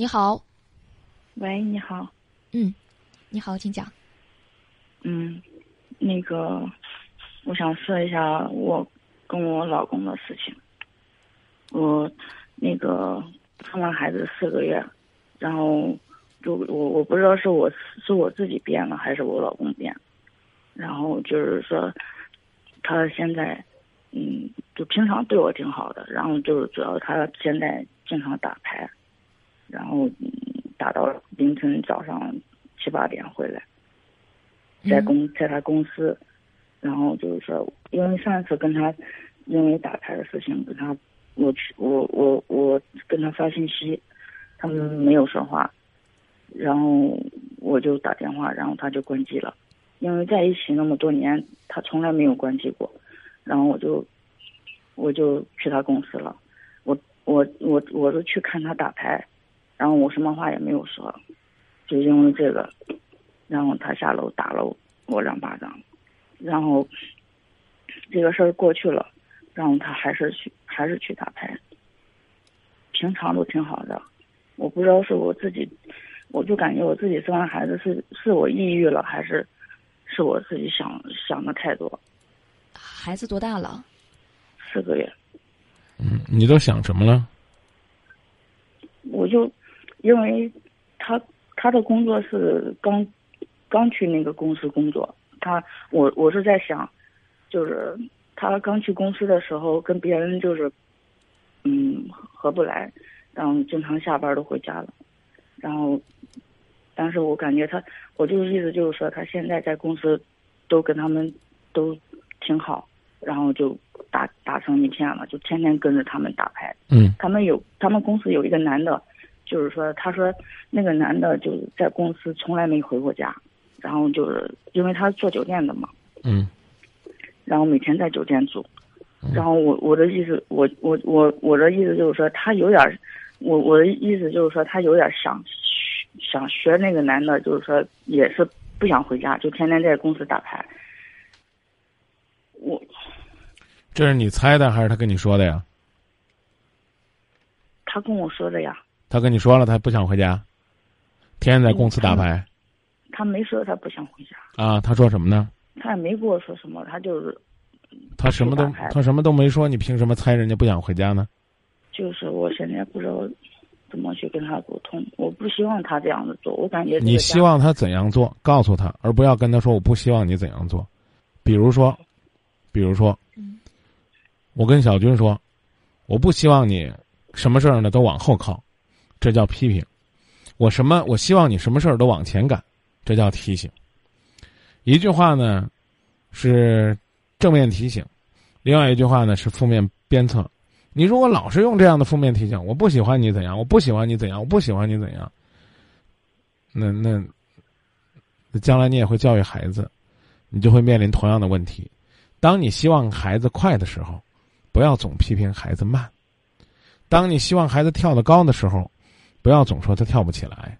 你好，喂，你好，嗯，你好，请讲。嗯，那个，我想说一下我跟我老公的事情。我那个生完孩子四个月，然后就我我不知道是我是我自己变了还是我老公变，然后就是说他现在嗯，就平常对我挺好的，然后就是主要他现在经常打牌，然后嗯打到凌晨早上七八点回来。在公在他公司，然后就是说，因为上一次跟他因为打牌的事情跟他，我去我我我跟他发信息，他们没有说话，然后我就打电话，然后他就关机了，因为在一起那么多年，他从来没有关机过，然后我就我就去他公司了，我我我我都去看他打牌，然后我什么话也没有说，就因为这个。然后他下楼打了我两巴掌，然后这个事儿过去了，然后他还是去还是去打牌，平常都挺好的，我不知道是我自己，我就感觉我自己生完孩子是是我抑郁了，还是是我自己想想的太多。孩子多大了？四个月。嗯，你都想什么了？我就因为他他的工作是刚。刚去那个公司工作，他我我是在想，就是他刚去公司的时候跟别人就是，嗯合不来，然后经常下班都回家了，然后，但是我感觉他，我就是意思就是说他现在在公司，都跟他们都挺好，然后就打打成一片了，就天天跟着他们打牌。嗯。他们有他们公司有一个男的，就是说他说那个男的就在公司从来没回过家。然后就是因为他做酒店的嘛，嗯，然后每天在酒店住，然后我我的意思，我我我我的意思就是说他有点，我我的意思就是说他有点想想学那个男的，就是说也是不想回家，就天天在公司打牌。我，这是你猜的还是他跟你说的呀？他跟我说的呀。他跟你说了，他不想回家，天天在公司打牌。他没说他不想回家啊，他说什么呢？他也没跟我说什么，他就是他什么都他什么都没说，你凭什么猜人家不想回家呢？就是我现在不知道怎么去跟他沟通，我不希望他这样子做，我感觉你希望他怎样做，告诉他，而不要跟他说我不希望你怎样做。比如说，比如说，我跟小军说，我不希望你什么事儿呢都往后靠，这叫批评。我什么？我希望你什么事儿都往前赶。这叫提醒。一句话呢，是正面提醒；另外一句话呢，是负面鞭策。你如果老是用这样的负面提醒，我不喜欢你怎样，我不喜欢你怎样，我不喜欢你怎样，那那那将来你也会教育孩子，你就会面临同样的问题。当你希望孩子快的时候，不要总批评孩子慢；当你希望孩子跳得高的时候，不要总说他跳不起来；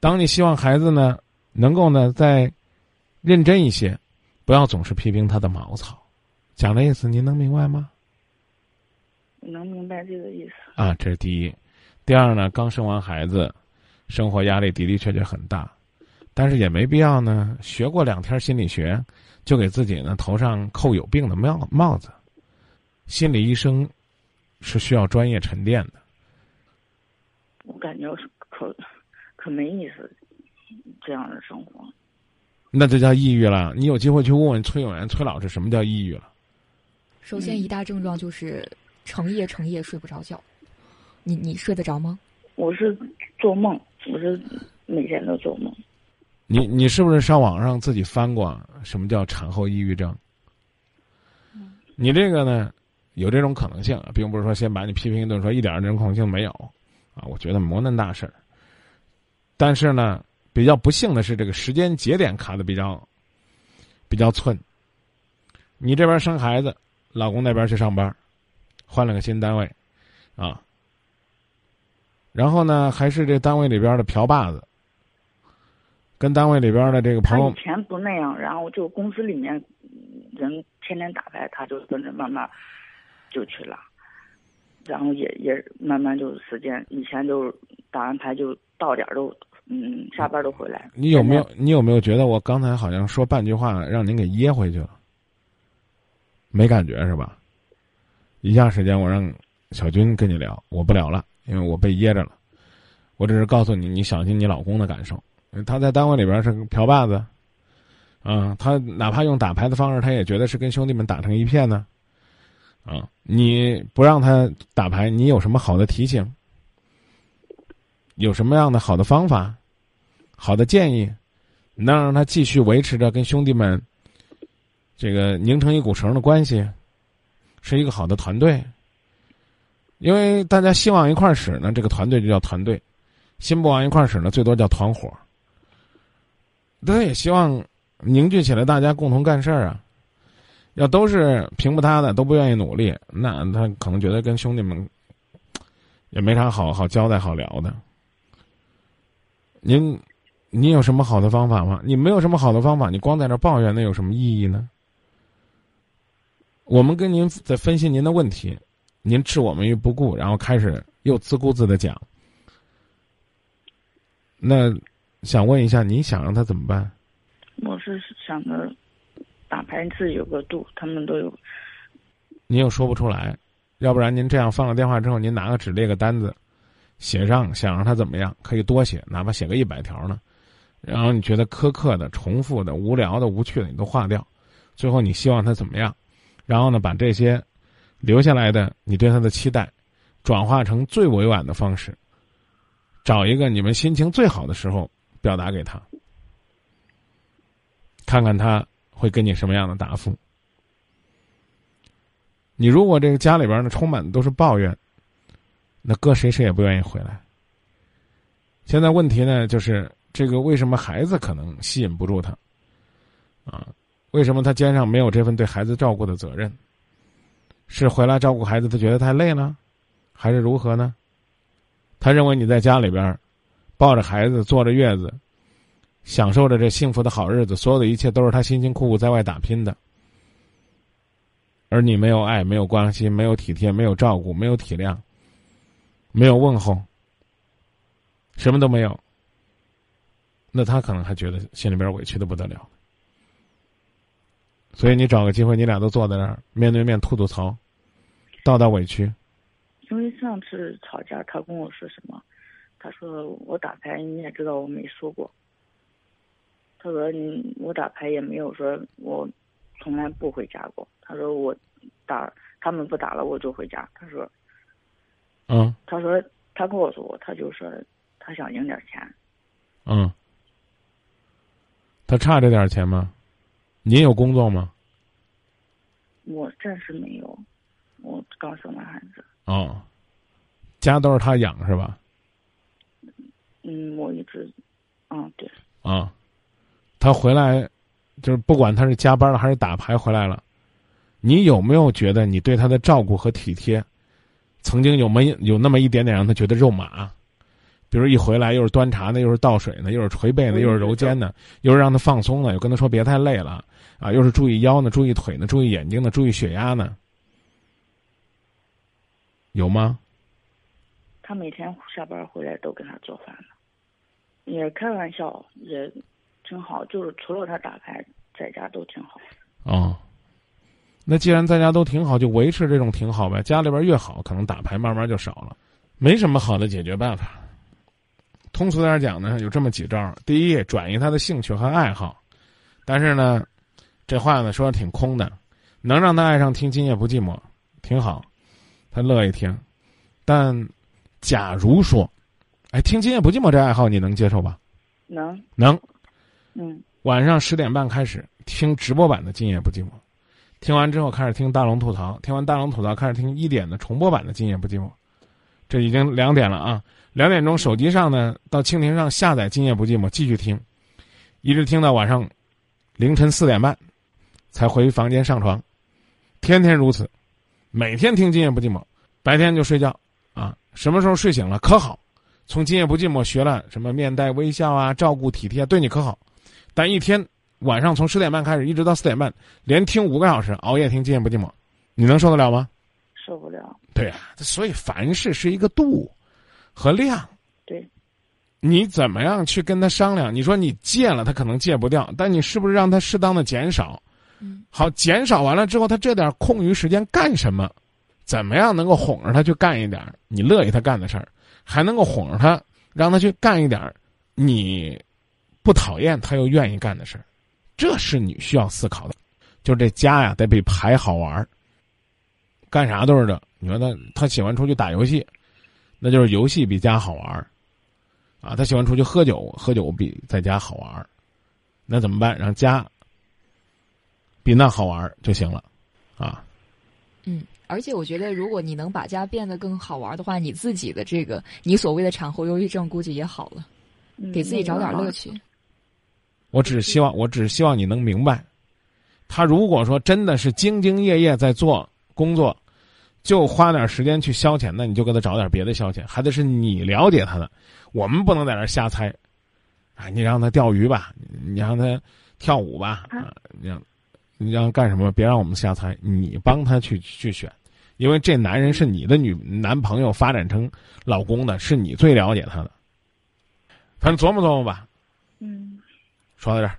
当你希望孩子呢，能够呢再认真一些，不要总是批评他的毛糙。讲的意思您能明白吗？能明白这个意思啊，这是第一。第二呢，刚生完孩子，生活压力的的确确很大，但是也没必要呢。学过两天心理学，就给自己呢头上扣有病的帽帽子。心理医生是需要专业沉淀的。我感觉是可可没意思。这样的生活，那就叫抑郁了。你有机会去问问崔永元崔老师，什么叫抑郁了？首先，一大症状就是成夜成夜睡不着觉。你你睡得着吗？我是做梦，我是每天都做梦。你你是不是上网上自己翻过什么叫产后抑郁症？你这个呢，有这种可能性，并不是说先把你批评一顿，说一点这种可能性没有啊。我觉得没那大事儿。但是呢。比较不幸的是，这个时间节点卡的比较比较寸。你这边生孩子，老公那边去上班，换了个新单位，啊，然后呢，还是这单位里边的瓢把子，跟单位里边的这个朋友。以前不那样，然后就公司里面人天天打牌，他就跟着慢慢就去了。然后也也慢慢就是时间，以前就打完牌就到点儿都嗯下班都回来。你有没有你有没有觉得我刚才好像说半句话让您给噎回去了？没感觉是吧？以下时间我让小军跟你聊，我不聊了，因为我被噎着了。我只是告诉你，你小心你老公的感受。他在单位里边是瓢把子，啊，他哪怕用打牌的方式，他也觉得是跟兄弟们打成一片呢。啊，啊你不让他打牌，你有什么好的提醒？有什么样的好的方法、好的建议，能让他继续维持着跟兄弟们这个拧成一股绳的关系，是一个好的团队？因为大家心往一块使呢，这个团队就叫团队；心不往一块使呢，最多叫团伙。他也希望凝聚起来，大家共同干事儿啊。要都是平不他的，都不愿意努力，那他可能觉得跟兄弟们也没啥好好交代、好聊的。您，你有什么好的方法吗？你没有什么好的方法，你光在这抱怨，那有什么意义呢？我们跟您在分析您的问题，您置我们于不顾，然后开始又自顾自的讲。那想问一下，你想让他怎么办？我是想着。打牌自己有个度，他们都有。您又说不出来，要不然您这样放了电话之后，您拿个纸列个单子，写上想让他怎么样，可以多写，哪怕写个一百条呢。然后你觉得苛刻的、重复的、无聊的、无趣的，你都划掉。最后你希望他怎么样？然后呢，把这些留下来的你对他的期待，转化成最委婉的方式，找一个你们心情最好的时候表达给他，看看他。会给你什么样的答复？你如果这个家里边呢充满的都是抱怨，那搁谁谁也不愿意回来。现在问题呢就是这个为什么孩子可能吸引不住他？啊，为什么他肩上没有这份对孩子照顾的责任？是回来照顾孩子他觉得太累了，还是如何呢？他认为你在家里边抱着孩子坐着月子。享受着这幸福的好日子，所有的一切都是他辛辛苦苦在外打拼的，而你没有爱，没有关心，没有体贴，没有照顾，没有体谅，没有问候，什么都没有。那他可能还觉得心里边委屈的不得了。所以你找个机会，你俩都坐在那儿，面对面吐吐槽，道道委屈。因为上次吵架，他跟我说什么？他说我打牌，你也知道我没输过。他说：“你我打牌也没有说我从来不回家过。”他说：“我打他们不打了，我就回家。”他说：“嗯。”他说：“他告诉我，他就说他想赢点钱。”嗯。他差这点钱吗？您有工作吗？我暂时没有，我刚生完孩子。哦，家都是他养是吧？嗯，我一直，嗯，对。啊。他回来，就是不管他是加班了还是打牌回来了，你有没有觉得你对他的照顾和体贴，曾经有没有那么一点点让他觉得肉麻？比如一回来又是端茶呢，又是倒水呢，又是捶背呢，又是揉肩呢，又是让他放松呢，又跟他说别太累了啊，又是注意腰呢，注意腿呢，注意眼睛呢，注意血压呢，有吗？他每天下班回来都给他做饭呢，也开玩笑也。挺好，就是除了他打牌，在家都挺好。哦，那既然在家都挺好，就维持这种挺好呗。家里边越好，可能打牌慢慢就少了。没什么好的解决办法。通俗点讲呢，有这么几招：第一，转移他的兴趣和爱好。但是呢，这话呢说的挺空的，能让他爱上听《今夜不寂寞》，挺好，他乐意听。但假如说，哎，听《今夜不寂寞》这爱好你能接受吧？能，能。嗯，晚上十点半开始听直播版的《今夜不寂寞》，听完之后开始听大龙吐槽，听完大龙吐槽开始听一点的重播版的《今夜不寂寞》，这已经两点了啊！两点钟手机上呢，到蜻蜓上下载《今夜不寂寞》，继续听，一直听到晚上凌晨四点半才回房间上床，天天如此，每天听《今夜不寂寞》，白天就睡觉啊，什么时候睡醒了可好？从《今夜不寂寞》学了什么面带微笑啊，照顾体贴，对你可好？但一天晚上从十点半开始一直到四点半，连听五个小时，熬夜听《今夜不寂寞》，你能受得了吗？受不了。对啊，所以凡事是一个度和量。对。你怎么样去跟他商量？你说你戒了，他可能戒不掉，但你是不是让他适当的减少？嗯。好，减少完了之后，他这点空余时间干什么？怎么样能够哄着他去干一点你乐意他干的事儿，还能够哄着他，让他去干一点你不讨厌他又愿意干的事儿？这是你需要思考的。就这家呀，得比牌好玩儿。干啥都是这。你说他他喜欢出去打游戏，那就是游戏比家好玩儿。啊，他喜欢出去喝酒，喝酒比在家好玩儿。那怎么办？让家比那好玩儿就行了，啊。嗯，而且我觉得，如果你能把家变得更好玩的话，你自己的这个你所谓的产后忧郁症估计也好了，给自己找点乐趣。我只希望，我只希望你能明白。他如果说真的是兢兢业业在做工作，就花点时间去消遣，那你就给他找点别的消遣，还得是你了解他的。我们不能在这瞎猜，啊，你让他钓鱼吧，你让他跳舞吧，啊，你让，你让干什么？别让我们瞎猜，你帮他去去选，因为这男人是你的女男朋友，发展成老公的，是你最了解他的。反正琢磨琢磨吧。嗯。说到这儿，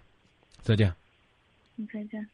再见。你再见。